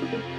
Yeah.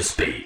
The speed.